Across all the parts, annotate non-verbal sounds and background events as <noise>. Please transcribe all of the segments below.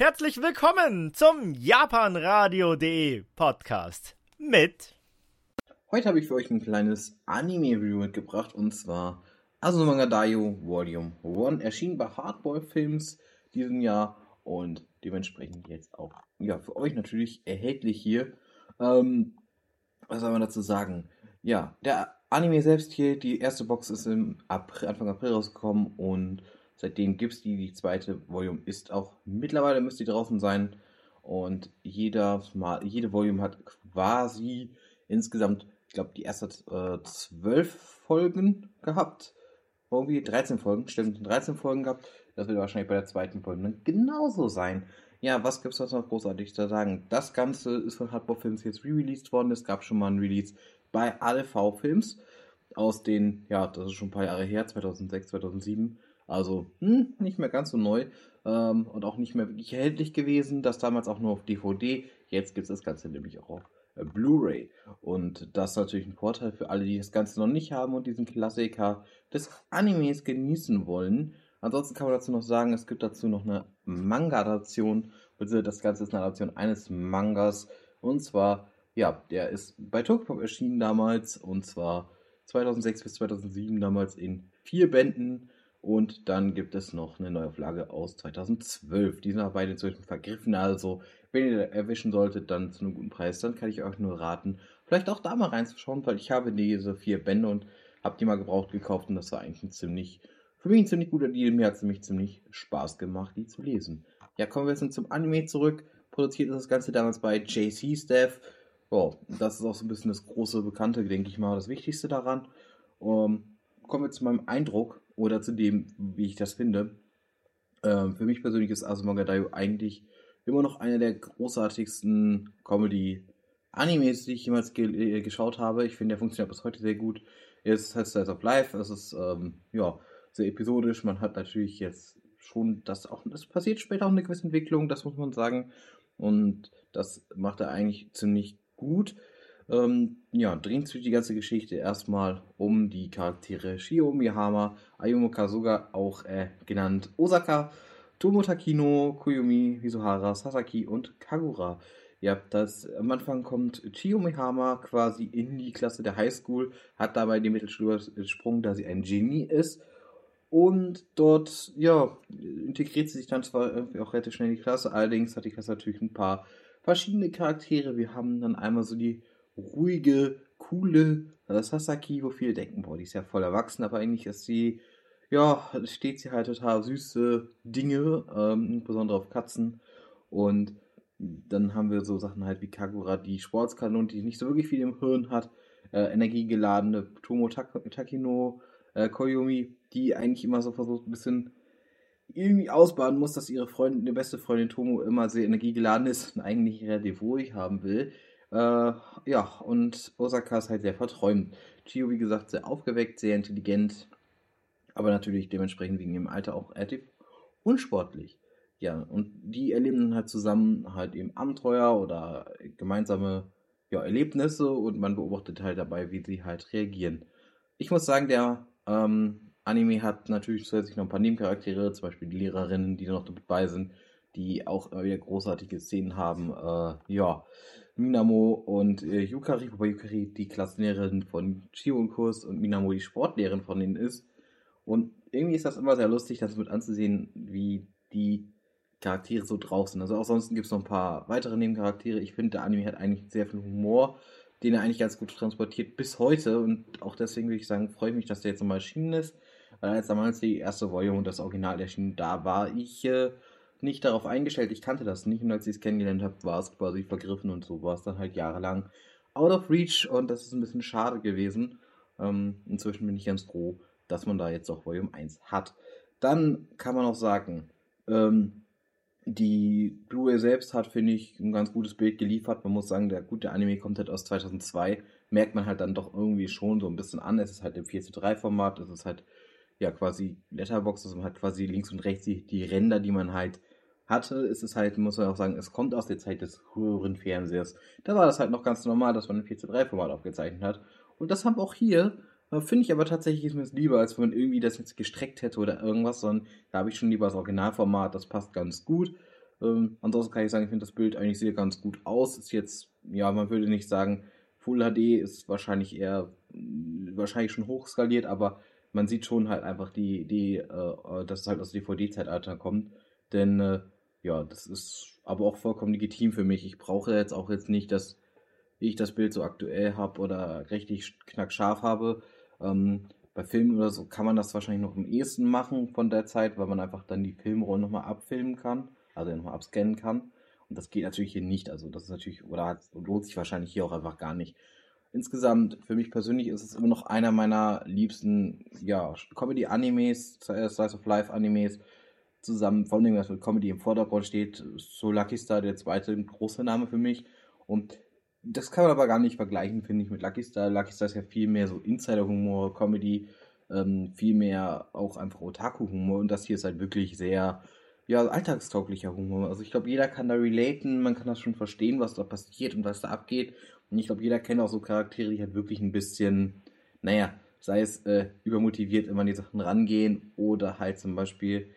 Herzlich willkommen zum japanradio.de Podcast mit. Heute habe ich für euch ein kleines Anime-Review mitgebracht und zwar Azumanga Daioh Volume 1 erschien bei Hardball Films diesem Jahr und dementsprechend jetzt auch ja, für euch natürlich erhältlich hier. Ähm, was soll man dazu sagen? Ja, der Anime selbst hier, die erste Box ist im April, Anfang April rausgekommen und Seitdem gibt es die. Die zweite Volume ist auch mittlerweile müsste die draußen sein. Und jeder jede Volume hat quasi insgesamt, ich glaube, die erste äh, zwölf Folgen gehabt. Irgendwie 13 Folgen, stimmt, 13 Folgen gehabt. Das wird wahrscheinlich bei der zweiten Folge dann genauso sein. Ja, was gibt es noch großartig zu sagen? Das Ganze ist von Hardball Films jetzt re-released worden. Es gab schon mal ein Release bei ALV Films aus den, ja, das ist schon ein paar Jahre her, 2006, 2007. Also hm, nicht mehr ganz so neu ähm, und auch nicht mehr wirklich erhältlich gewesen. Das damals auch nur auf DVD. Jetzt gibt es das Ganze nämlich auch auf äh, Blu-ray. Und das ist natürlich ein Vorteil für alle, die das Ganze noch nicht haben und diesen Klassiker des Animes genießen wollen. Ansonsten kann man dazu noch sagen, es gibt dazu noch eine Manga-Adaption, das Ganze ist eine Adaption eines Mangas. Und zwar, ja, der ist bei Tokpop erschienen damals und zwar 2006 bis 2007 damals in vier Bänden und dann gibt es noch eine Neuauflage aus 2012. Die sind aber beide inzwischen vergriffen. Also, wenn ihr erwischen solltet, dann zu einem guten Preis, dann kann ich euch nur raten, vielleicht auch da mal reinzuschauen, weil ich habe diese vier Bände und habe die mal gebraucht gekauft und das war eigentlich ein ziemlich, für mich ein ziemlich guter Deal. Mir hat es nämlich ziemlich Spaß gemacht, die zu lesen. Ja, kommen wir jetzt zum Anime zurück. Produziert ist das Ganze damals bei JC Staff. Oh, das ist auch so ein bisschen das große Bekannte, denke ich mal, das Wichtigste daran. Um, ähm, kommen wir zu meinem Eindruck oder zu dem, wie ich das finde. Ähm, für mich persönlich ist Asumanga Daioh eigentlich immer noch einer der großartigsten Comedy-Animes, die ich jemals ge äh, geschaut habe. Ich finde, der funktioniert bis heute sehr gut. Es heißt Slice of Life, es ist ähm, ja, sehr episodisch. Man hat natürlich jetzt schon das auch, das passiert später auch eine gewisse Entwicklung, das muss man sagen. Und das macht er eigentlich ziemlich gut. Ähm, ja, dreht sich die ganze Geschichte erstmal um die Charaktere Shio Miyahama, Ayumu Kazuga, auch äh, genannt Osaka, Tomo Takino, Koyumi, Mizuhara, Sasaki und Kagura. Ja, das am Anfang kommt Chiyo Mihama quasi in die Klasse der Highschool, hat dabei den Mittelschule gesprungen, da sie ein Genie ist. Und dort, ja, integriert sie sich dann zwar irgendwie auch relativ schnell in die Klasse, allerdings hat die Klasse natürlich ein paar verschiedene Charaktere. Wir haben dann einmal so die ruhige, coole Sasaki, wo viele denken, boah, die ist ja voll erwachsen, aber eigentlich ist sie, ja, steht sie halt total süße Dinge, ähm, insbesondere auf Katzen. Und dann haben wir so Sachen halt wie Kagura, die Sportskanone, die nicht so wirklich viel im Hirn hat, äh, energiegeladene Tomo Tak Takino, äh, Koyumi, die eigentlich immer so versucht, ein bisschen irgendwie ausbaden muss, dass ihre Freundin, ihre beste Freundin Tomo immer sehr energiegeladen ist und eigentlich relativ ruhig haben will. Äh, ja, und Osaka ist halt sehr verträumt. Chio, wie gesagt, sehr aufgeweckt, sehr intelligent, aber natürlich dementsprechend wegen ihrem Alter auch relativ unsportlich. Ja, und die erleben dann halt zusammen halt eben Abenteuer oder gemeinsame ja, Erlebnisse und man beobachtet halt dabei, wie sie halt reagieren. Ich muss sagen, der ähm, Anime hat natürlich zusätzlich noch ein paar Nebencharaktere, zum Beispiel die Lehrerinnen, die noch dabei sind, die auch immer wieder großartige Szenen haben. Äh, ja, Minamo und äh, Yukari, wobei Yukari die Klassenlehrerin von Chio und Kurs und Minamo die Sportlehrerin von ihnen ist. Und irgendwie ist das immer sehr lustig, das mit anzusehen, wie die Charaktere so drauf sind. Also sonst gibt es noch ein paar weitere Nebencharaktere. Ich finde, der Anime hat eigentlich sehr viel Humor, den er eigentlich ganz gut transportiert bis heute. Und auch deswegen würde ich sagen, freue ich mich, dass der jetzt nochmal erschienen ist. Weil als damals die erste Volume und das Original erschienen, da war ich äh, nicht darauf eingestellt. Ich kannte das nicht und als ich es kennengelernt habe, war es quasi vergriffen und so war es dann halt jahrelang out of reach und das ist ein bisschen schade gewesen. Ähm, inzwischen bin ich ganz froh, dass man da jetzt auch Volume 1 hat. Dann kann man auch sagen, ähm, die Blu-ray selbst hat, finde ich, ein ganz gutes Bild geliefert. Man muss sagen, der gute Anime kommt halt aus 2002. Merkt man halt dann doch irgendwie schon so ein bisschen an. Es ist halt im 4 zu 3 Format. Es ist halt ja quasi Letterbox. Also man hat quasi links und rechts die, die Ränder, die man halt hatte, ist es halt, muss man auch sagen, es kommt aus der Zeit des höheren Fernsehers. Da war das halt noch ganz normal, dass man ein 4 zu 3 Format aufgezeichnet hat. Und das haben auch hier, äh, finde ich aber tatsächlich ist mir das lieber, als wenn man irgendwie das jetzt gestreckt hätte oder irgendwas, sondern da habe ich schon lieber das Originalformat, das passt ganz gut. Ähm, ansonsten kann ich sagen, ich finde das Bild eigentlich sehr ganz gut aus. Ist jetzt, ja, man würde nicht sagen, Full HD ist wahrscheinlich eher, wahrscheinlich schon hochskaliert, aber man sieht schon halt einfach die, die, äh, dass es halt aus DVD-Zeitalter kommt. Denn, äh, ja, das ist aber auch vollkommen legitim für mich. Ich brauche jetzt auch jetzt nicht, dass ich das Bild so aktuell habe oder richtig knackscharf habe. Ähm, bei Filmen oder so kann man das wahrscheinlich noch am ehesten machen von der Zeit, weil man einfach dann die Filmrollen nochmal abfilmen kann, also nochmal abscannen kann. Und das geht natürlich hier nicht. Also das ist natürlich, oder lohnt sich wahrscheinlich hier auch einfach gar nicht. Insgesamt, für mich persönlich ist es immer noch einer meiner liebsten, ja, Comedy-Animes, Slice of Life-Animes, zusammen, vor allem, dass mit Comedy im Vordergrund steht, so Lucky Star, der zweite große Name für mich. Und das kann man aber gar nicht vergleichen, finde ich, mit Lucky Star. Lucky Star ist ja viel mehr so Insider-Humor, Comedy, ähm, viel mehr auch einfach Otaku-Humor. Und das hier ist halt wirklich sehr, ja, alltagstauglicher Humor. Also ich glaube, jeder kann da relaten, man kann das schon verstehen, was da passiert und was da abgeht. Und ich glaube, jeder kennt auch so Charaktere, die halt wirklich ein bisschen, naja, sei es äh, übermotiviert immer an die Sachen rangehen oder halt zum Beispiel,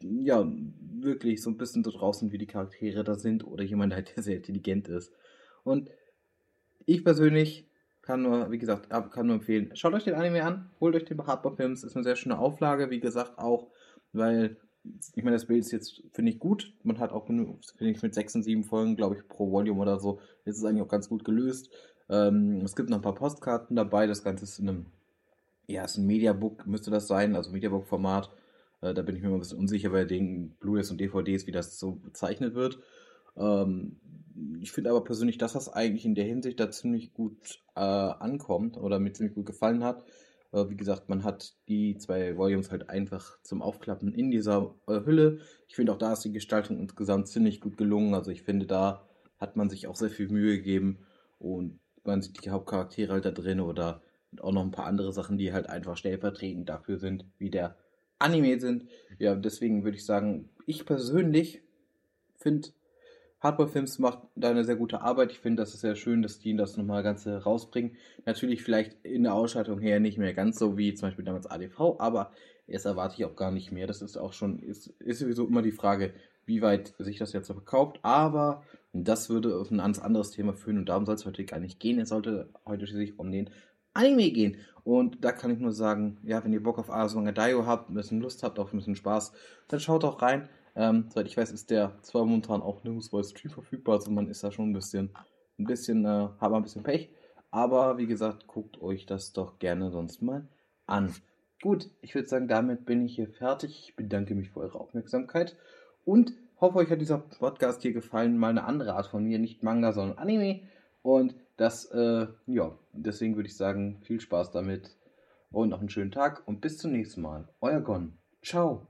ja, wirklich so ein bisschen so draußen, wie die Charaktere da sind oder jemand halt, <laughs> der sehr intelligent ist. Und ich persönlich kann nur, wie gesagt, kann nur empfehlen, schaut euch den Anime an, holt euch den Hardcore Films, ist eine sehr schöne Auflage, wie gesagt, auch, weil, ich meine, das Bild ist jetzt, finde ich, gut. Man hat auch, finde ich, mit sechs und sieben Folgen, glaube ich, pro Volume oder so, ist es eigentlich auch ganz gut gelöst. Ähm, es gibt noch ein paar Postkarten dabei, das Ganze ist in einem, ja, ist ein Mediabook, müsste das sein, also Mediabook-Format. Äh, da bin ich mir immer ein bisschen unsicher bei den Blu-rays und DVDs, wie das so bezeichnet wird. Ähm, ich finde aber persönlich, dass das eigentlich in der Hinsicht da ziemlich gut äh, ankommt oder mir ziemlich gut gefallen hat. Äh, wie gesagt, man hat die zwei Volumes halt einfach zum Aufklappen in dieser äh, Hülle. Ich finde auch da ist die Gestaltung insgesamt ziemlich gut gelungen. Also ich finde, da hat man sich auch sehr viel Mühe gegeben und man sieht die Hauptcharaktere halt da drin oder auch noch ein paar andere Sachen, die halt einfach stellvertretend dafür sind, wie der Anime sind. Ja, deswegen würde ich sagen, ich persönlich finde Hardball Films macht da eine sehr gute Arbeit. Ich finde, das ist sehr schön, dass die das nochmal ganz rausbringen. Natürlich vielleicht in der Ausschaltung her nicht mehr ganz so wie zum Beispiel damals ADV, aber das erwarte ich auch gar nicht mehr. Das ist auch schon, ist, ist sowieso immer die Frage, wie weit sich das jetzt verkauft. Aber das würde auf ein ganz anderes Thema führen und darum soll es heute gar nicht gehen. Es sollte heute schließlich um den Anime gehen. Und da kann ich nur sagen, ja, wenn ihr Bock auf Asumanga Daio habt, ein bisschen Lust habt, auf ein bisschen Spaß, dann schaut auch rein. Ähm, soweit ich weiß, ist der zwar momentan auch nirgends als Stream verfügbar, also man ist da schon ein bisschen, ein bisschen, äh, hat man ein bisschen Pech. Aber wie gesagt, guckt euch das doch gerne sonst mal an. Gut, ich würde sagen, damit bin ich hier fertig. Ich bedanke mich für eure Aufmerksamkeit und hoffe, euch hat dieser Podcast hier gefallen. Mal eine andere Art von mir, nicht Manga, sondern Anime. Und das, äh, ja, deswegen würde ich sagen, viel Spaß damit und noch einen schönen Tag und bis zum nächsten Mal. Euer Gon. Ciao.